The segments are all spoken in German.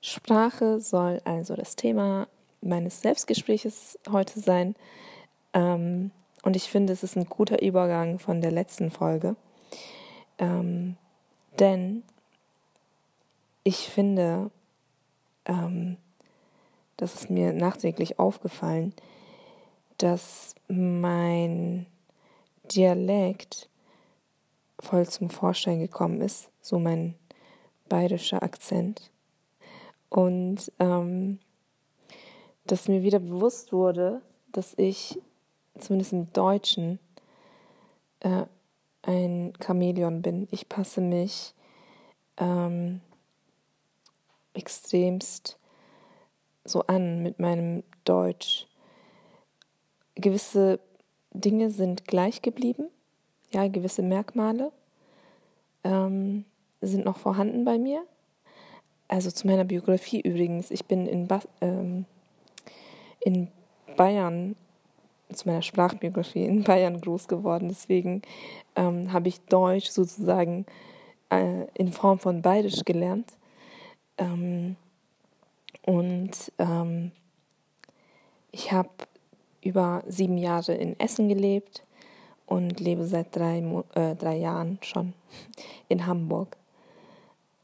Sprache soll also das Thema meines Selbstgespräches heute sein. Ähm, und ich finde, es ist ein guter Übergang von der letzten Folge. Ähm, denn ich finde, ähm, das ist mir nachträglich aufgefallen, dass mein Dialekt voll zum Vorschein gekommen ist, so mein bayerischer Akzent. Und ähm, dass mir wieder bewusst wurde, dass ich zumindest im Deutschen äh, ein Chamäleon bin. Ich passe mich ähm, extremst so an mit meinem Deutsch. Gewisse Dinge sind gleich geblieben, ja, gewisse Merkmale ähm, sind noch vorhanden bei mir. Also zu meiner Biografie übrigens, ich bin in, ba ähm, in Bayern zu meiner Sprachbiografie in Bayern groß geworden. Deswegen ähm, habe ich Deutsch sozusagen äh, in Form von Bayerisch gelernt. Ähm, und ähm, ich habe über sieben Jahre in Essen gelebt und lebe seit drei, äh, drei Jahren schon in Hamburg.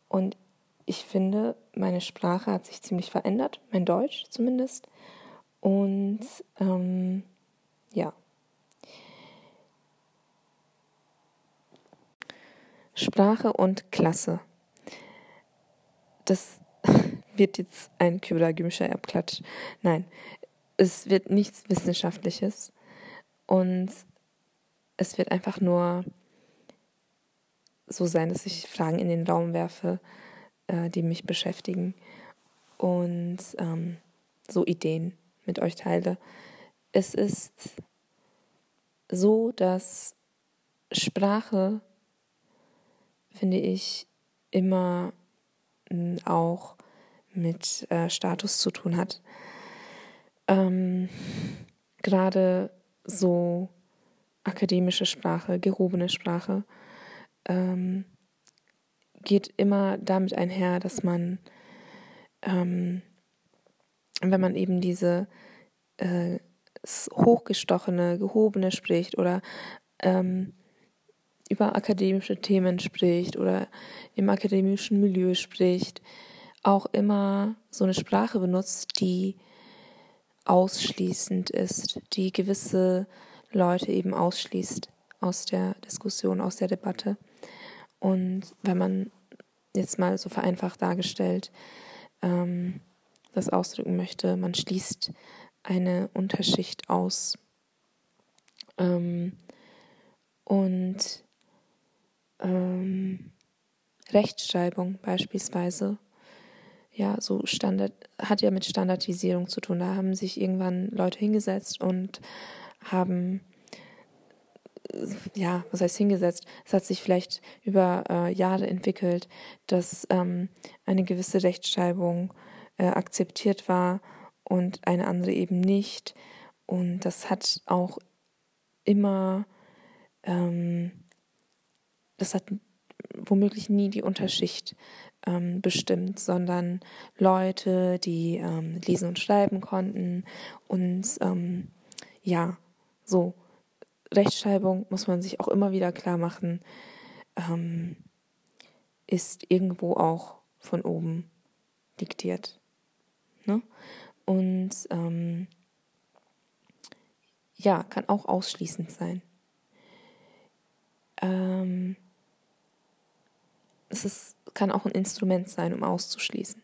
Und ich finde, meine Sprache hat sich ziemlich verändert, mein Deutsch zumindest. Und ähm, ja. Sprache und Klasse. Das wird jetzt ein Kübler Gümscher Abklatsch. Nein, es wird nichts Wissenschaftliches und es wird einfach nur so sein, dass ich Fragen in den Raum werfe, äh, die mich beschäftigen und ähm, so Ideen mit euch teile. Es ist so, dass Sprache, finde ich, immer hm, auch mit äh, Status zu tun hat. Ähm, Gerade so akademische Sprache, gehobene Sprache, ähm, geht immer damit einher, dass man, ähm, wenn man eben diese äh, hochgestochene, gehobene spricht oder ähm, über akademische Themen spricht oder im akademischen Milieu spricht, auch immer so eine Sprache benutzt, die ausschließend ist, die gewisse Leute eben ausschließt aus der Diskussion, aus der Debatte. Und wenn man jetzt mal so vereinfacht dargestellt ähm, das ausdrücken möchte, man schließt eine Unterschicht aus. Ähm, und ähm, Rechtschreibung beispielsweise, ja, so Standard, hat ja mit Standardisierung zu tun. Da haben sich irgendwann Leute hingesetzt und haben, ja, was heißt hingesetzt? Es hat sich vielleicht über äh, Jahre entwickelt, dass ähm, eine gewisse Rechtschreibung äh, akzeptiert war und eine andere eben nicht. Und das hat auch immer, ähm, das hat womöglich nie die Unterschicht ähm, bestimmt, sondern Leute, die ähm, lesen und schreiben konnten und ähm, ja, so Rechtschreibung muss man sich auch immer wieder klar machen, ähm, ist irgendwo auch von oben diktiert. Ne? Und ähm, ja, kann auch ausschließend sein. Ähm, es ist, kann auch ein Instrument sein, um auszuschließen.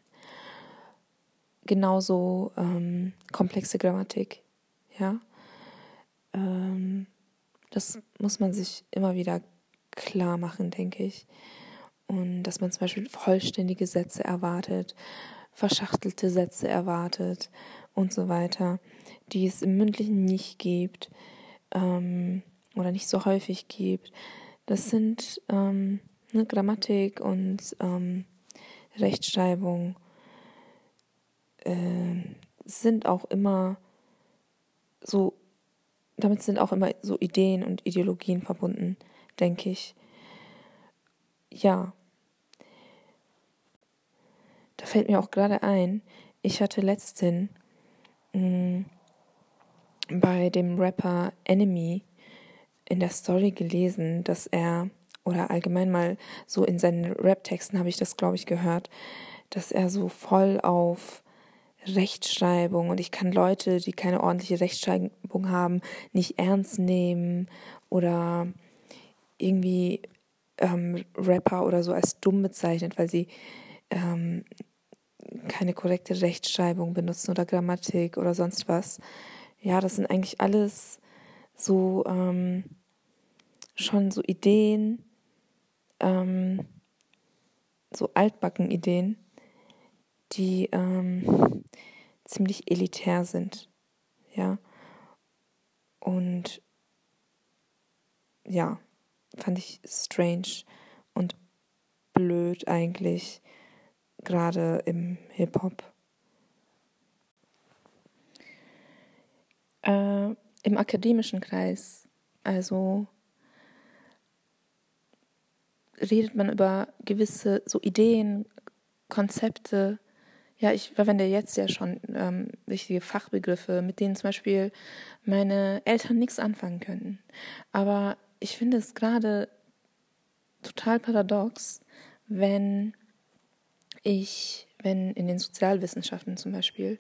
Genauso ähm, komplexe Grammatik, ja. Ähm, das muss man sich immer wieder klar machen, denke ich. Und dass man zum Beispiel vollständige Sätze erwartet, verschachtelte Sätze erwartet und so weiter, die es im mündlichen nicht gibt ähm, oder nicht so häufig gibt. Das sind ähm, ne, Grammatik und ähm, Rechtschreibung äh, sind auch immer so damit sind auch immer so Ideen und Ideologien verbunden, denke ich. Ja. Da fällt mir auch gerade ein, ich hatte letztens mh, mm, bei dem Rapper Enemy in der Story gelesen, dass er, oder allgemein mal so in seinen Rap-Texten habe ich das, glaube ich, gehört, dass er so voll auf Rechtschreibung und ich kann Leute, die keine ordentliche Rechtschreibung haben, nicht ernst nehmen oder irgendwie ähm, Rapper oder so als dumm bezeichnet, weil sie ähm, keine korrekte Rechtschreibung benutzen oder Grammatik oder sonst was. Ja, das sind eigentlich alles so ähm, schon so Ideen, ähm, so altbacken Ideen, die ähm, ziemlich elitär sind. Ja. Und ja, fand ich strange und blöd eigentlich, gerade im Hip-Hop. Äh, Im akademischen Kreis, also redet man über gewisse so Ideen, Konzepte, ja, ich verwende jetzt ja schon ähm, wichtige Fachbegriffe, mit denen zum Beispiel meine Eltern nichts anfangen können. Aber ich finde es gerade total paradox, wenn ich, wenn in den Sozialwissenschaften zum Beispiel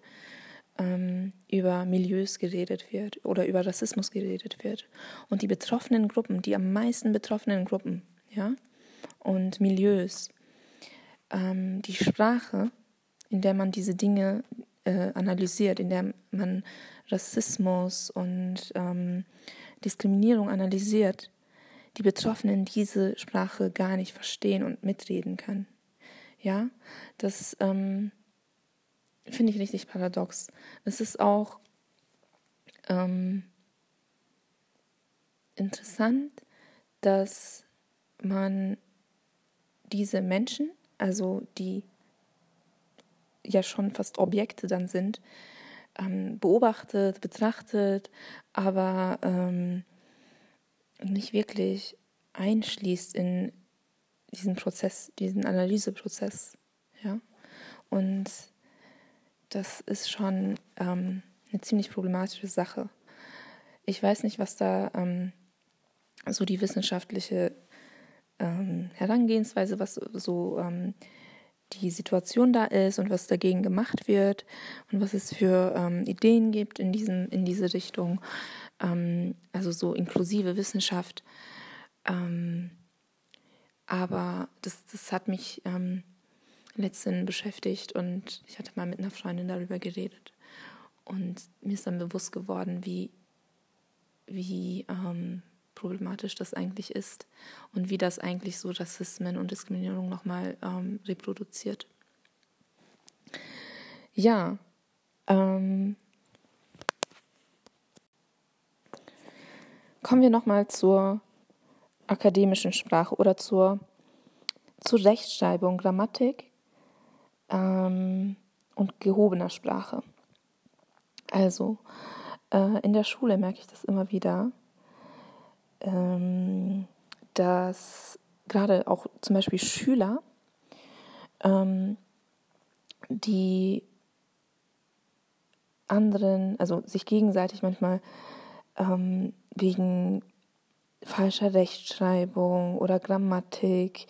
ähm, über Milieus geredet wird oder über Rassismus geredet wird und die betroffenen Gruppen, die am meisten betroffenen Gruppen, ja, und Milieus, ähm, die Sprache in der man diese Dinge äh, analysiert, in der man Rassismus und ähm, Diskriminierung analysiert, die Betroffenen diese Sprache gar nicht verstehen und mitreden können. Ja, das ähm, finde ich richtig paradox. Es ist auch ähm, interessant, dass man diese Menschen, also die ja schon fast Objekte dann sind, ähm, beobachtet, betrachtet, aber ähm, nicht wirklich einschließt in diesen Prozess, diesen Analyseprozess. Ja? Und das ist schon ähm, eine ziemlich problematische Sache. Ich weiß nicht, was da ähm, so die wissenschaftliche ähm, Herangehensweise, was so ähm, die Situation da ist und was dagegen gemacht wird und was es für ähm, Ideen gibt in, diesem, in diese Richtung. Ähm, also so inklusive Wissenschaft. Ähm, aber das, das hat mich ähm, letztens beschäftigt und ich hatte mal mit einer Freundin darüber geredet. Und mir ist dann bewusst geworden, wie, wie ähm, problematisch das eigentlich ist und wie das eigentlich so Rassismen und Diskriminierung nochmal ähm, reproduziert. Ja, ähm, kommen wir nochmal zur akademischen Sprache oder zur, zur Rechtschreibung, Grammatik ähm, und gehobener Sprache. Also, äh, in der Schule merke ich das immer wieder, ähm, dass gerade auch zum Beispiel Schüler, ähm, die anderen, also sich gegenseitig manchmal ähm, wegen falscher Rechtschreibung oder Grammatik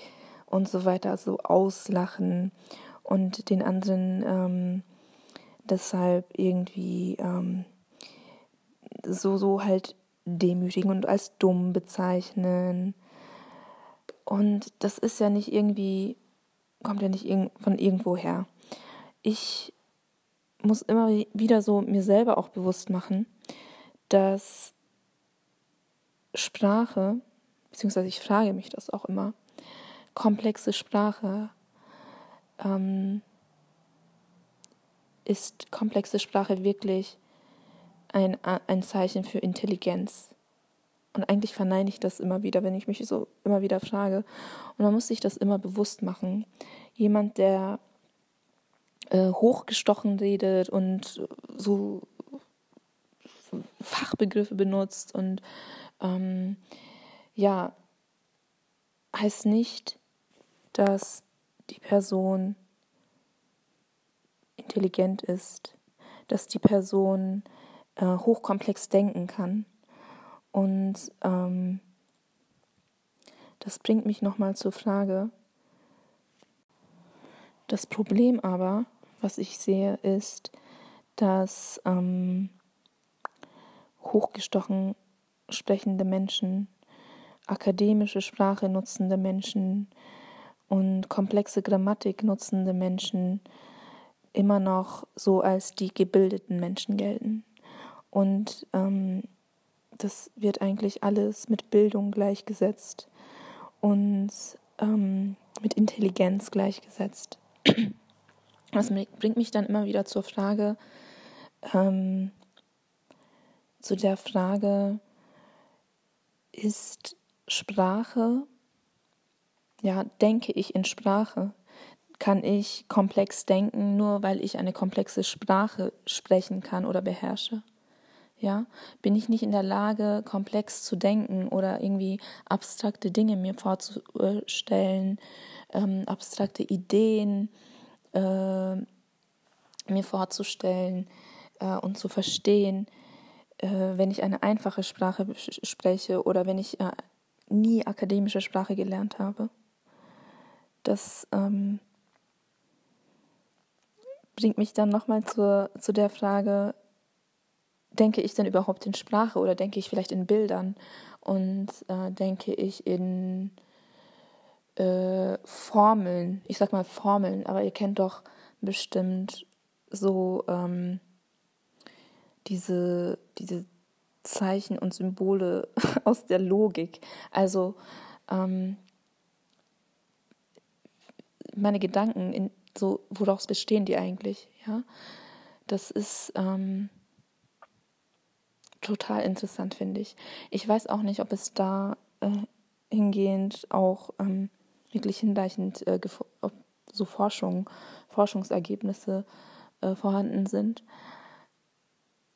und so weiter so auslachen und den anderen ähm, deshalb irgendwie ähm, so so halt demütigen und als dumm bezeichnen. Und das ist ja nicht irgendwie, kommt ja nicht von irgendwo her. Ich muss immer wieder so mir selber auch bewusst machen, dass Sprache, beziehungsweise ich frage mich das auch immer, komplexe Sprache ähm, ist komplexe Sprache wirklich ein, ein Zeichen für Intelligenz. Und eigentlich verneine ich das immer wieder, wenn ich mich so immer wieder frage. Und man muss sich das immer bewusst machen. Jemand, der äh, hochgestochen redet und so Fachbegriffe benutzt und ähm, ja, heißt nicht, dass die Person intelligent ist, dass die Person äh, hochkomplex denken kann. Und ähm, das bringt mich nochmal zur Frage. Das Problem aber, was ich sehe, ist, dass ähm, hochgestochen sprechende Menschen, akademische Sprache nutzende Menschen und komplexe Grammatik nutzende Menschen immer noch so als die gebildeten Menschen gelten. Und ähm, das wird eigentlich alles mit Bildung gleichgesetzt und ähm, mit Intelligenz gleichgesetzt. Das bringt mich dann immer wieder zur Frage, ähm, zu der Frage, ist Sprache, ja, denke ich in Sprache? Kann ich komplex denken, nur weil ich eine komplexe Sprache sprechen kann oder beherrsche? Ja, bin ich nicht in der Lage, komplex zu denken oder irgendwie abstrakte Dinge mir vorzustellen, ähm, abstrakte Ideen äh, mir vorzustellen äh, und zu verstehen, äh, wenn ich eine einfache Sprache spreche oder wenn ich äh, nie akademische Sprache gelernt habe. Das ähm, bringt mich dann nochmal zu, zu der Frage, denke ich denn überhaupt in Sprache oder denke ich vielleicht in Bildern und äh, denke ich in äh, Formeln, ich sag mal Formeln, aber ihr kennt doch bestimmt so ähm, diese, diese Zeichen und Symbole aus der Logik. Also ähm, meine Gedanken, in, so woraus bestehen die eigentlich? Ja, das ist ähm, total interessant, finde ich. Ich weiß auch nicht, ob es da äh, hingehend auch ähm, wirklich hinreichend äh, so Forschung, Forschungsergebnisse äh, vorhanden sind.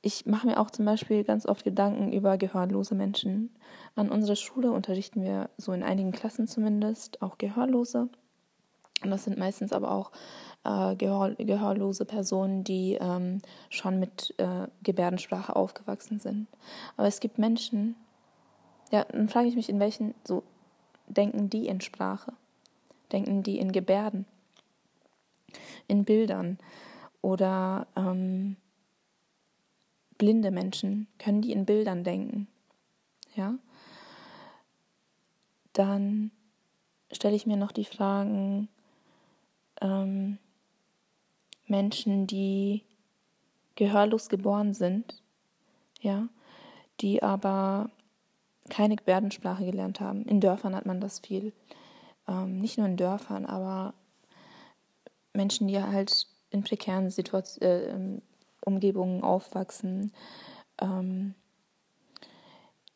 Ich mache mir auch zum Beispiel ganz oft Gedanken über gehörlose Menschen. An unserer Schule unterrichten wir so in einigen Klassen zumindest auch Gehörlose. Und das sind meistens aber auch äh, gehör gehörlose Personen, die ähm, schon mit äh, Gebärdensprache aufgewachsen sind. Aber es gibt Menschen, ja, dann frage ich mich, in welchen, so denken die in Sprache? Denken die in Gebärden? In Bildern? Oder ähm, blinde Menschen, können die in Bildern denken? Ja? Dann stelle ich mir noch die Fragen, ähm, Menschen, die gehörlos geboren sind, ja, die aber keine Gebärdensprache gelernt haben. In Dörfern hat man das viel. Ähm, nicht nur in Dörfern, aber Menschen, die halt in prekären Situation, äh, ähm, Umgebungen aufwachsen, ähm,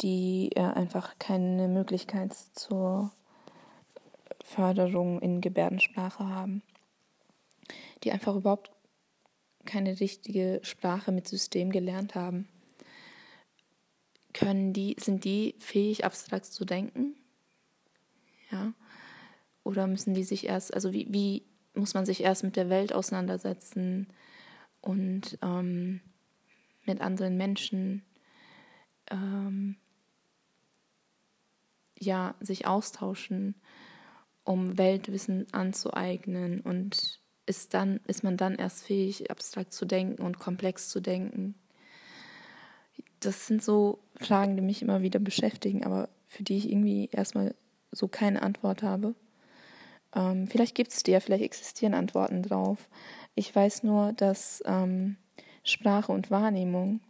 die äh, einfach keine Möglichkeit zur Förderung in Gebärdensprache haben die einfach überhaupt keine richtige Sprache mit System gelernt haben. Können die, sind die fähig, abstrakt zu denken? Ja. Oder müssen die sich erst, also wie, wie muss man sich erst mit der Welt auseinandersetzen und ähm, mit anderen Menschen ähm, ja, sich austauschen, um Weltwissen anzueignen und ist, dann, ist man dann erst fähig, abstrakt zu denken und komplex zu denken? Das sind so Fragen, die mich immer wieder beschäftigen, aber für die ich irgendwie erstmal so keine Antwort habe. Ähm, vielleicht gibt es die ja, vielleicht existieren Antworten drauf. Ich weiß nur, dass ähm, Sprache und Wahrnehmung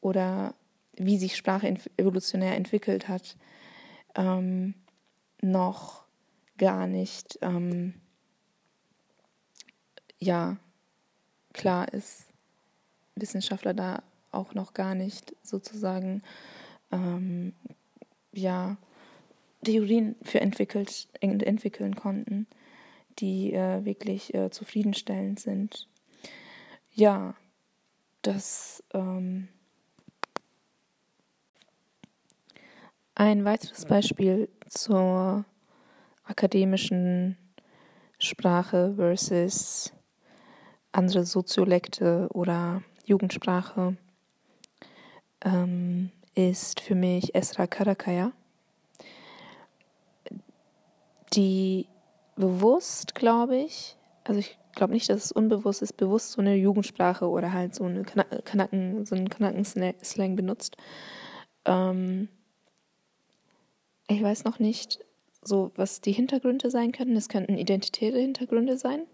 oder wie sich Sprache evolutionär entwickelt hat, ähm, noch gar nicht ähm, ja, klar ist Wissenschaftler da auch noch gar nicht sozusagen ähm, ja, Theorien für entwickelt, entwickeln konnten, die äh, wirklich äh, zufriedenstellend sind. Ja, das ähm, Ein weiteres Beispiel zur akademischen Sprache versus andere Soziolekte oder Jugendsprache ähm, ist für mich Esra Karakaya, die bewusst, glaube ich, also ich glaube nicht, dass es unbewusst ist, bewusst so eine Jugendsprache oder halt so eine Kanaken, so einen Kanaken-Slang benutzt. Ähm, ich weiß noch nicht, so was die Hintergründe sein könnten. Es könnten identitäre Hintergründe sein.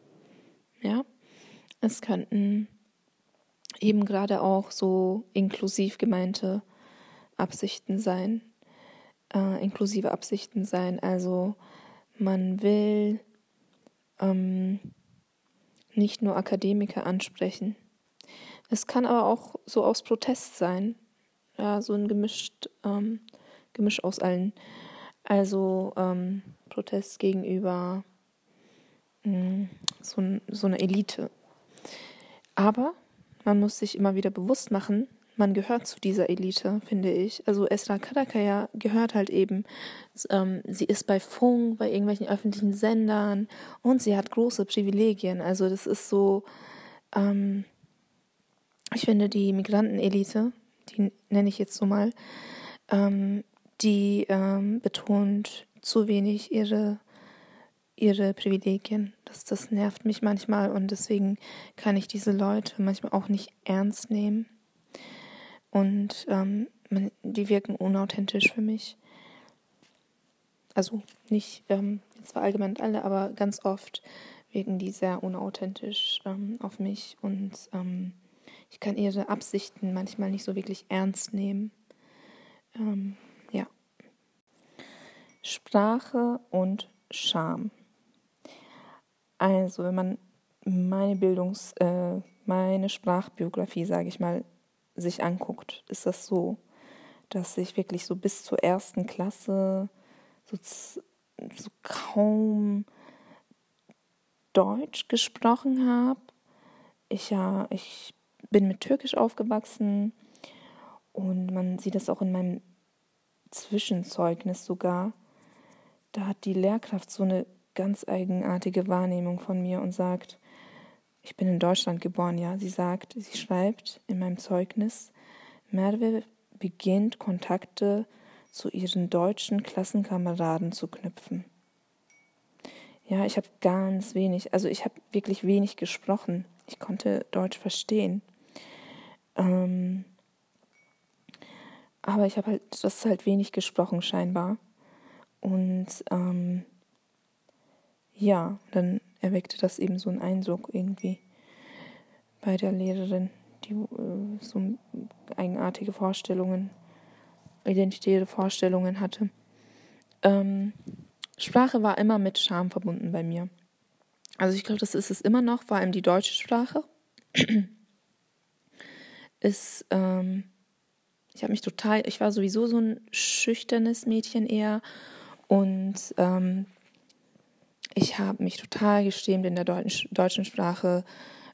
Ja. Es könnten eben gerade auch so inklusiv gemeinte Absichten sein. Äh, inklusive Absichten sein. Also man will ähm, nicht nur Akademiker ansprechen. Es kann aber auch so aus Protest sein. Ja, so ein gemischt, ähm, Gemisch aus allen. Also ähm, Protest gegenüber mh, mm, so, so einer Elite. Aber man muss sich immer wieder bewusst machen, man gehört zu dieser Elite, finde ich. Also Esra Karakaya gehört halt eben, ähm, sie ist bei Funk, bei irgendwelchen öffentlichen Sendern und sie hat große Privilegien. Also das ist so, ähm, ich finde die Migrantenelite, die nenne ich jetzt so mal, ähm, die ähm, betont zu wenig ihre ihre Privilegien. Das, das nervt mich manchmal und deswegen kann ich diese Leute manchmal auch nicht ernst nehmen. Und ähm, die wirken unauthentisch für mich. Also nicht ähm, zwar allgemein alle, aber ganz oft wirken die sehr unauthentisch ähm, auf mich und ähm, ich kann ihre Absichten manchmal nicht so wirklich ernst nehmen. Ähm, ja. Sprache und Scham. Also, wenn man meine Bildungs-, äh, meine Sprachbiografie, sage ich mal, sich anguckt, ist das so, dass ich wirklich so bis zur ersten Klasse so, so kaum Deutsch gesprochen habe. Ich ja, ich bin mit Türkisch aufgewachsen und man sieht das auch in meinem Zwischenzeugnis sogar. Da hat die Lehrkraft so eine ganz eigenartige Wahrnehmung von mir und sagt, ich bin in Deutschland geboren, ja. Sie sagt, sie schreibt in meinem Zeugnis, Merve beginnt Kontakte zu ihren deutschen Klassenkameraden zu knüpfen. Ja, ich habe ganz wenig, also ich habe wirklich wenig gesprochen. Ich konnte Deutsch verstehen. Ähm, aber ich habe halt, das ist halt wenig gesprochen scheinbar. Und ähm, ja, dann erweckte das eben so einen Eindruck irgendwie bei der Lehrerin, die äh, so eigenartige Vorstellungen, identitäre Vorstellungen hatte. Ähm, Sprache war immer mit Scham verbunden bei mir. Also ich glaube, das ist es immer noch, vor allem die deutsche Sprache. ist, ähm, ich habe mich total, ich war sowieso so ein schüchternes Mädchen eher und ähm, ich habe mich total geschämt in der deutschen, deutschen Sprache,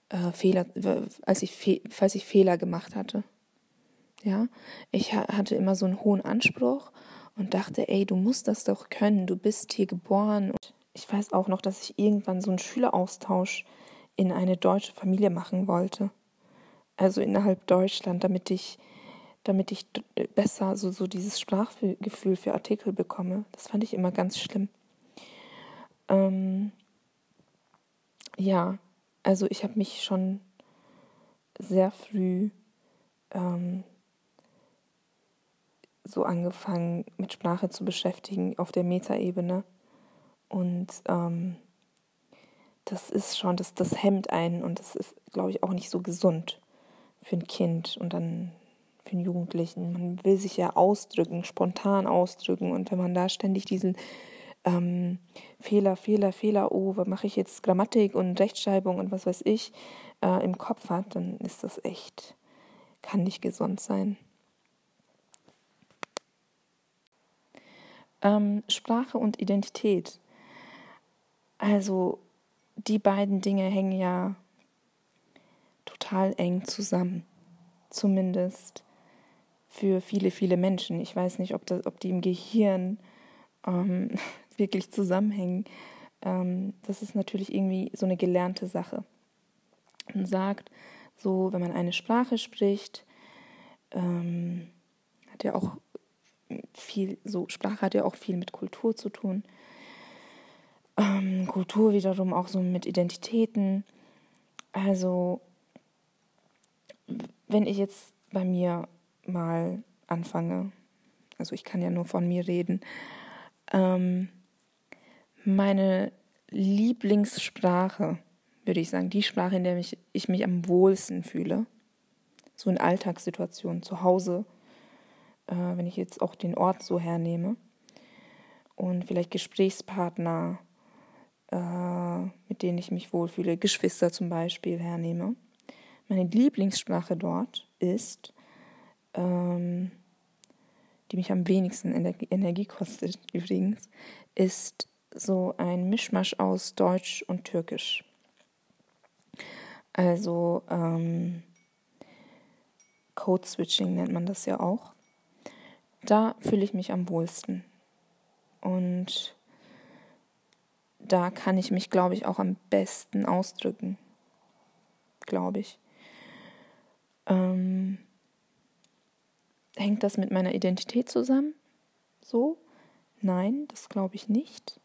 äh, Fehler, als ich, falls ich Fehler gemacht hatte. Ja, ich hatte immer so einen hohen Anspruch und dachte, ey, du musst das doch können, du bist hier geboren. Und ich weiß auch noch, dass ich irgendwann so einen Schüleraustausch in eine deutsche Familie machen wollte. Also innerhalb Deutschland, damit ich, damit ich besser so, so dieses Sprachgefühl für Artikel bekomme. Das fand ich immer ganz schlimm. Ähm, ja, also ich habe mich schon sehr früh ähm, so angefangen, mit Sprache zu beschäftigen auf der Metaebene. Und ähm, das ist schon, das, das hemmt einen und das ist, glaube ich, auch nicht so gesund für ein Kind und dann für einen Jugendlichen. Man will sich ja ausdrücken, spontan ausdrücken und wenn man da ständig diesen ähm, Fehler, Fehler, Fehler, oh, was mache ich jetzt Grammatik und Rechtschreibung und was weiß ich äh, im Kopf hat, dann ist das echt, kann nicht gesund sein. Ähm, Sprache und Identität. Also die beiden Dinge hängen ja total eng zusammen. Zumindest für viele, viele Menschen. Ich weiß nicht, ob, das, ob die im Gehirn ähm, wirklich zusammenhängen. Ähm, das ist natürlich irgendwie so eine gelernte Sache. Man sagt, so, wenn man eine Sprache spricht, ähm, hat ja auch viel, so Sprache hat ja auch viel mit Kultur zu tun. Ähm, Kultur wiederum auch so mit Identitäten. Also, wenn ich jetzt bei mir mal anfange, also ich kann ja nur von mir reden, ähm, meine Lieblingssprache, würde ich sagen, die Sprache, in der mich, ich mich am wohlsten fühle, so in Alltagssituationen, zu Hause, äh, wenn ich jetzt auch den Ort so hernehme und vielleicht Gesprächspartner, äh, mit denen ich mich wohlfühle, Geschwister zum Beispiel hernehme. Meine Lieblingssprache dort ist, ähm, die mich am wenigsten Energie, Energie kostet übrigens, ist so ein Mischmasch aus Deutsch und Türkisch. Also ähm, Code Switching nennt man das ja auch. Da fühle ich mich am wohlsten. Und da kann ich mich, glaube ich, auch am besten ausdrücken. Glaube ich. Ähm, hängt das mit meiner Identität zusammen? So? Nein, das glaube ich nicht.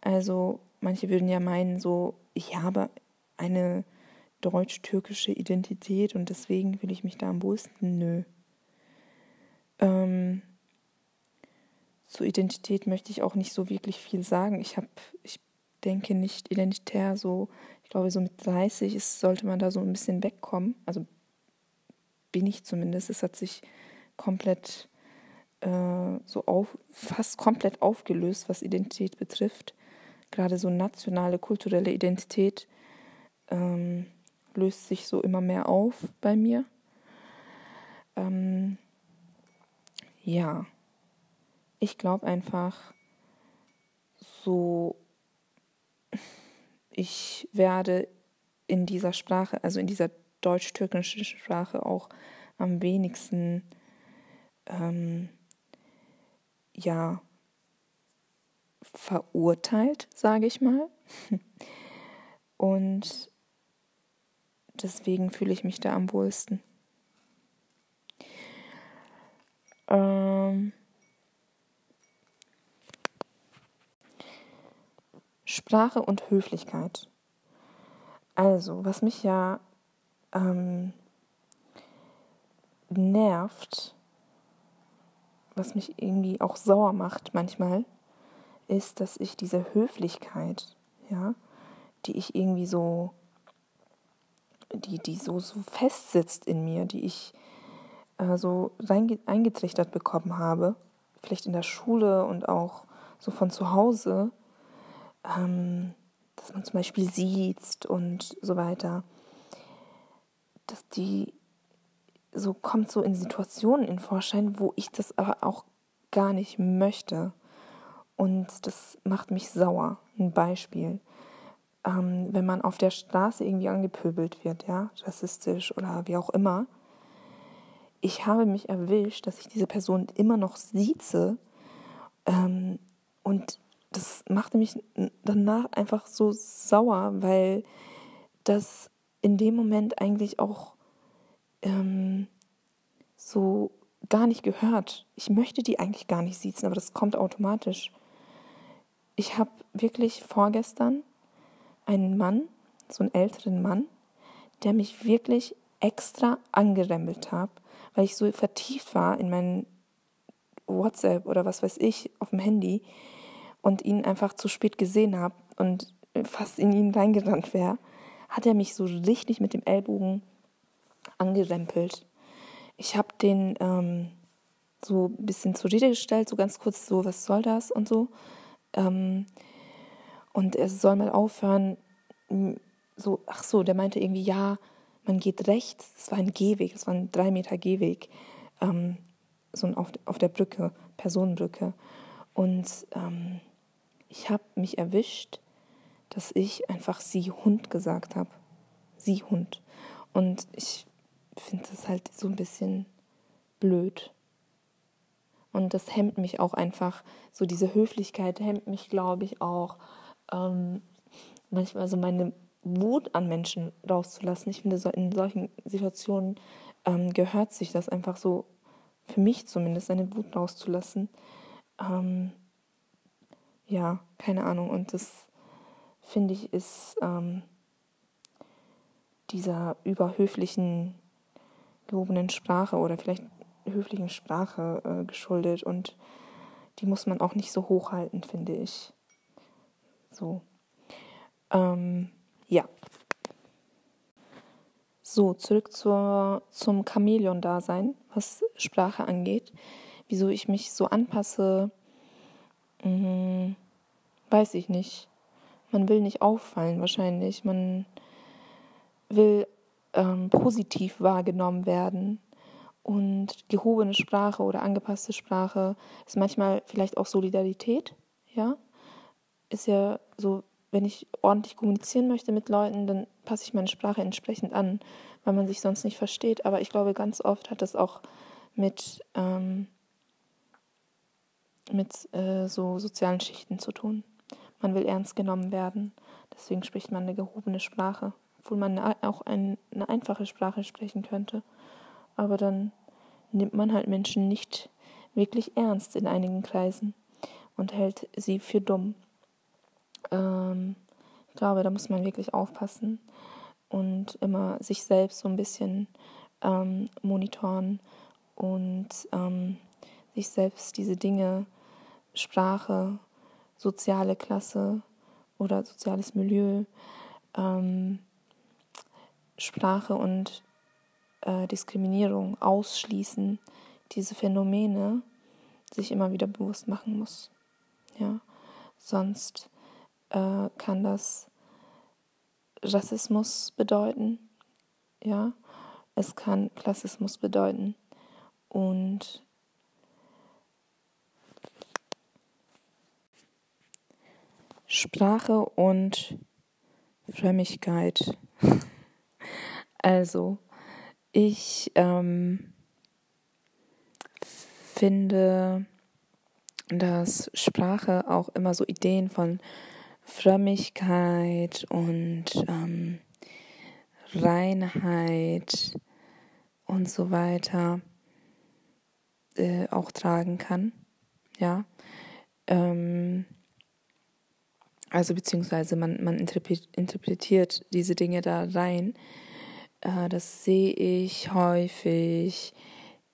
Also manche würden ja meinen, so, ich habe eine deutsch-türkische Identität und deswegen fühle ich mich da am wohlsten. Nö. Ähm, zur Identität möchte ich auch nicht so wirklich viel sagen. Ich habe, ich denke nicht identitär so, ich glaube so mit 30 ist, sollte man da so ein bisschen wegkommen. Also bin ich zumindest. Es hat sich komplett äh, so auf, fast komplett aufgelöst, was Identität betrifft. Gerade so nationale, kulturelle Identität ähm, löst sich so immer mehr auf bei mir. Ähm, ja, ich glaube einfach, so, ich werde in dieser Sprache, also in dieser deutsch-türkischen Sprache auch am wenigsten, ähm, ja, verurteilt, sage ich mal. Und deswegen fühle ich mich da am wohlsten. Ähm Sprache und Höflichkeit. Also, was mich ja ähm, nervt, was mich irgendwie auch sauer macht manchmal, ist, dass ich diese Höflichkeit, ja, die ich irgendwie so die, die so, so fest sitzt in mir, die ich äh, so eingetrichtert bekommen habe, vielleicht in der Schule und auch so von zu Hause, ähm, dass man zum Beispiel sieht und so weiter, dass die so kommt so in Situationen in Vorschein, wo ich das aber auch gar nicht möchte. Und das macht mich sauer. Ein Beispiel ähm, wenn man auf der Straße irgendwie angepöbelt wird, ja, rassistisch oder wie auch immer. Ich habe mich erwischt, dass ich diese Person immer noch sieze ähm, und das machte mich danach einfach so sauer, weil das in dem Moment eigentlich auch ähm, so gar nicht gehört. Ich möchte die eigentlich gar nicht siezen, aber das kommt automatisch. Ich habe wirklich vorgestern einen Mann, so einen älteren Mann, der mich wirklich extra angerempelt hat, weil ich so vertieft war in meinen WhatsApp oder was weiß ich auf dem Handy und ihn einfach zu spät gesehen habe und fast in ihn reingerannt wäre, hat er mich so richtig mit dem Ellbogen angerempelt. Ich habe den ähm, so ein bisschen zur Rede gestellt, so ganz kurz so, was soll das und so. Ähm, und er soll mal aufhören, so, ach so, der meinte irgendwie, ja, man geht rechts, es war ein Gehweg, es war ein drei Meter Gehweg, ähm, so auf, auf der Brücke, Personenbrücke. Und ähm, ich habe mich erwischt, dass ich einfach sie Hund gesagt habe. Sie Hund. Und ich finde das halt so ein bisschen blöd. Und das hemmt mich auch einfach, so diese Höflichkeit hemmt mich, glaube ich, auch ähm, manchmal so meine Wut an Menschen rauszulassen. Ich finde, so in solchen Situationen ähm, gehört sich das einfach so, für mich zumindest, eine Wut rauszulassen. Ähm, ja, keine Ahnung. Und das finde ich ist ähm, dieser überhöflichen gehobenen Sprache oder vielleicht höflichen Sprache äh, geschuldet und die muss man auch nicht so hochhalten, finde ich. So. Ähm, ja. So, zurück zur, zum Chamäleon-Dasein, was Sprache angeht. Wieso ich mich so anpasse, mh, weiß ich nicht. Man will nicht auffallen, wahrscheinlich. Man will ähm, positiv wahrgenommen werden. Und gehobene Sprache oder angepasste Sprache ist manchmal vielleicht auch Solidarität, ja. Ist ja so, wenn ich ordentlich kommunizieren möchte mit Leuten, dann passe ich meine Sprache entsprechend an, weil man sich sonst nicht versteht. Aber ich glaube, ganz oft hat das auch mit, ähm, mit äh, so sozialen Schichten zu tun. Man will ernst genommen werden, deswegen spricht man eine gehobene Sprache, obwohl man auch eine einfache Sprache sprechen könnte. Aber dann nimmt man halt Menschen nicht wirklich ernst in einigen Kreisen und hält sie für dumm. Ähm, ich glaube, da muss man wirklich aufpassen und immer sich selbst so ein bisschen ähm, monitoren und ähm, sich selbst diese Dinge, Sprache, soziale Klasse oder soziales Milieu, ähm, Sprache und äh, Diskriminierung ausschließen, diese Phänomene sich immer wieder bewusst machen muss. Ja, sonst äh, kann das Rassismus bedeuten. Ja, es kann Klassismus bedeuten und Sprache und Frömmigkeit. also ich ähm, finde, dass Sprache auch immer so Ideen von Frömmigkeit und ähm, Reinheit und so weiter äh, auch tragen kann. Ja. Ähm, also beziehungsweise man, man interpretiert diese Dinge da rein. Äh, das sehe ich häufig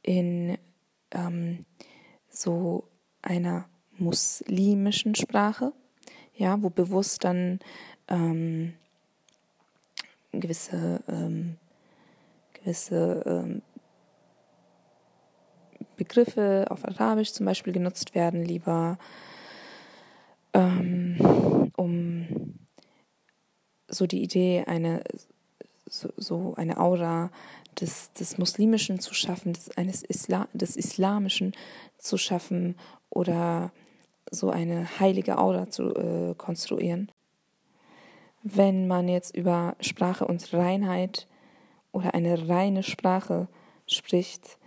in ähm, so einer muslimischen Sprache, ja, wo bewusst dann ähm, gewisse, ähm, gewisse ähm, Begriffe auf Arabisch zum Beispiel genutzt werden, lieber ähm, um so die Idee, eine so, eine Aura des, des Muslimischen zu schaffen, des, eines Isla des Islamischen zu schaffen oder so eine heilige Aura zu äh, konstruieren. Wenn man jetzt über Sprache und Reinheit oder eine reine Sprache spricht,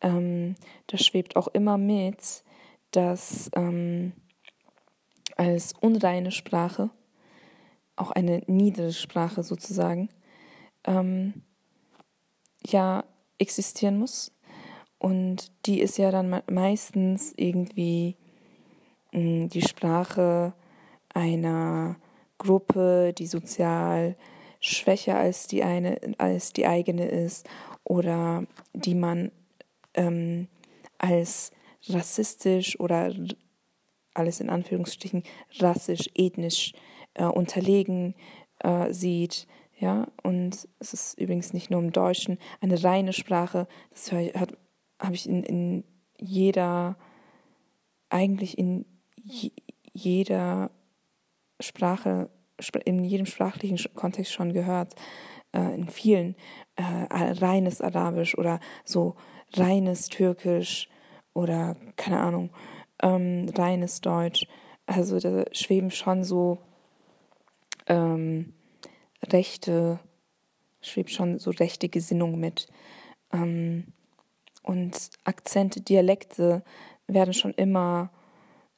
ähm, da schwebt auch immer mit, dass ähm, als unreine Sprache, auch eine niedere Sprache sozusagen, ähm, ja existieren muss. Und die ist ja dann meistens irgendwie mh, hm, die Sprache einer Gruppe, die sozial schwächer als die eine, als die eigene ist oder die man ähm, als rassistisch oder alles in Anführungsstrichen rassisch, ethnisch äh, unterlegen äh, sieht. Ja, und es ist übrigens nicht nur im Deutschen eine reine Sprache. Das habe ich in, in jeder, eigentlich in je, jeder Sprache, in jedem sprachlichen Kontext schon gehört. Äh, in vielen äh, reines Arabisch oder so reines Türkisch oder keine Ahnung, ähm, reines Deutsch. Also da schweben schon so ähm, rechte, schwebt schon so rechte Gesinnung mit. Ähm, und Akzente, Dialekte werden schon immer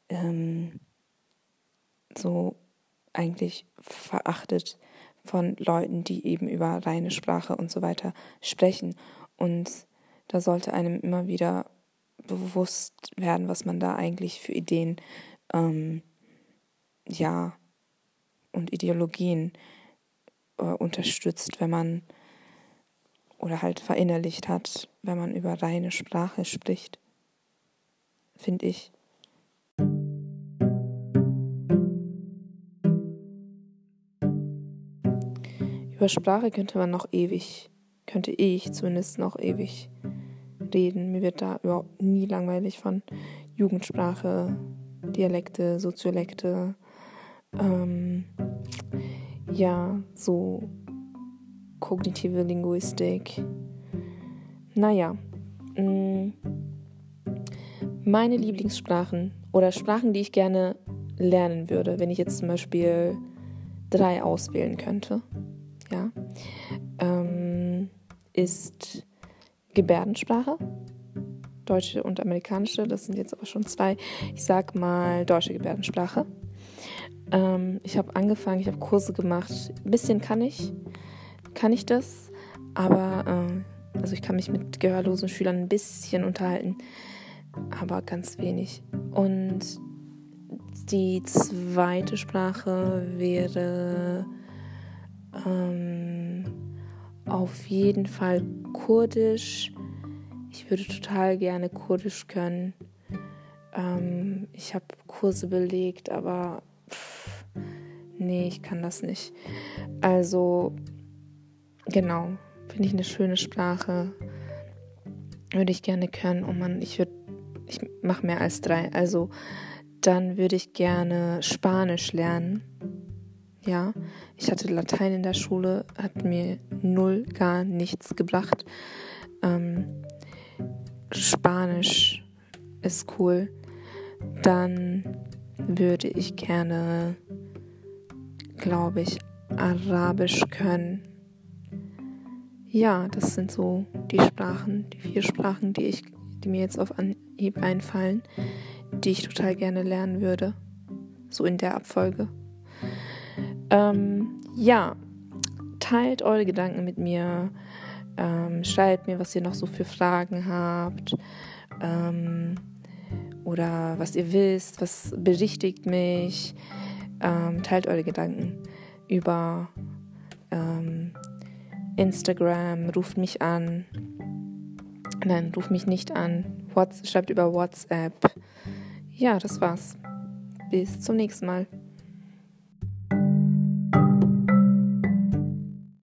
ähm, so eigentlich verachtet von Leuten, die eben über reine Sprache und so weiter sprechen. Und da sollte einem immer wieder bewusst werden, was man da eigentlich für Ideen, ähm, ja, und Ideologien äh, unterstützt, wenn man oder halt verinnerlicht hat, wenn man über reine Sprache spricht, finde ich. Über Sprache könnte man noch ewig, könnte ich zumindest noch ewig reden. Mir wird da überhaupt nie langweilig von Jugendsprache, Dialekte, Soziolekte, ähm, ja, so kognitive Linguistik. Naja, mh, mm, meine Lieblingssprachen oder Sprachen, die ich gerne lernen würde, wenn ich jetzt zum Beispiel drei auswählen könnte ja, ähm, ist Gebärdensprache. Deutsche und amerikanische, das sind jetzt aber schon zwei. Ich sag mal deutsche Gebärdensprache. Ähm, ich habe angefangen, ich habe Kurse gemacht. Ein bisschen kann ich, kann ich das, aber äh, also ich kann mich mit gehörlosen Schülern ein bisschen unterhalten, aber ganz wenig. Und die zweite Sprache wäre ähm, auf jeden Fall Kurdisch. Ich würde total gerne Kurdisch können. Ähm, ich habe Kurse belegt, aber nee, ich kann das nicht. Also, genau, finde ich eine schöne Sprache. Würde ich gerne können. Und man, ich würde, ich mache mehr als drei. Also, dann würde ich gerne Spanisch lernen. Ja, ich hatte Latein in der Schule, hat mir null gar nichts gebracht. Ähm, Spanisch ist cool. Dann würde ich gerne, glaube ich, Arabisch können. Ja, das sind so die Sprachen, die vier Sprachen, die ich, die mir jetzt auf Anhieb einfallen, die ich total gerne lernen würde. So in der Abfolge. Ähm, ja, teilt eure Gedanken mit mir. Ähm, schreibt mir, was ihr noch so für Fragen habt. Ähm, oder was ihr wisst, was berichtigt mich. Ähm, teilt eure Gedanken über ähm, Instagram, ruft mich an. Nein, ruft mich nicht an. What, schreibt über WhatsApp. Ja, das war's. Bis zum nächsten Mal.